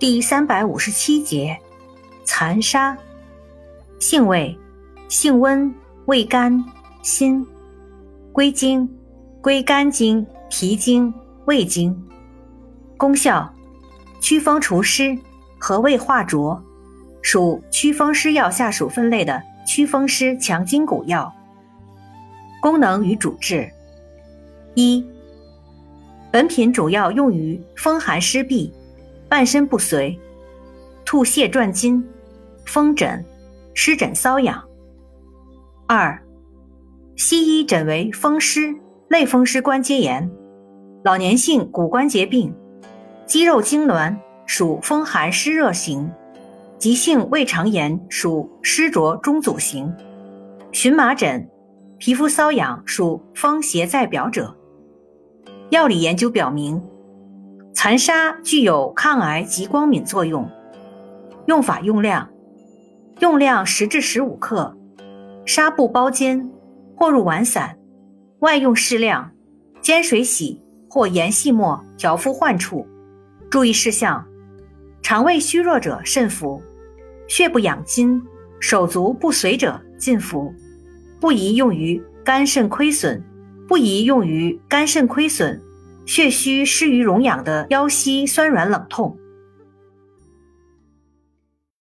第三百五十七节，残沙。性味：性温，味甘，辛。归经：归肝经、脾经、胃经。功效：祛风除湿，和胃化浊，属祛风湿药下属分类的祛风湿强筋骨药。功能与主治：一、本品主要用于风寒湿痹。半身不遂、吐泻转筋、风疹、湿疹瘙痒。二、西医诊为风湿、类风湿关节炎、老年性骨关节病、肌肉痉挛属风寒湿热型，急性胃肠炎属湿浊中阻型，荨麻疹、皮肤瘙痒属风邪在表者。药理研究表明。残沙具有抗癌及光敏作用。用法用量：用量十至十五克，纱布包煎或入丸散，外用适量，煎水洗或研细末调敷患处。注意事项：肠胃虚弱者慎服，血不养筋、手足不遂者禁服。不宜用于肝肾亏损，不宜用于肝肾亏损。血虚失于荣养的腰膝酸软冷痛。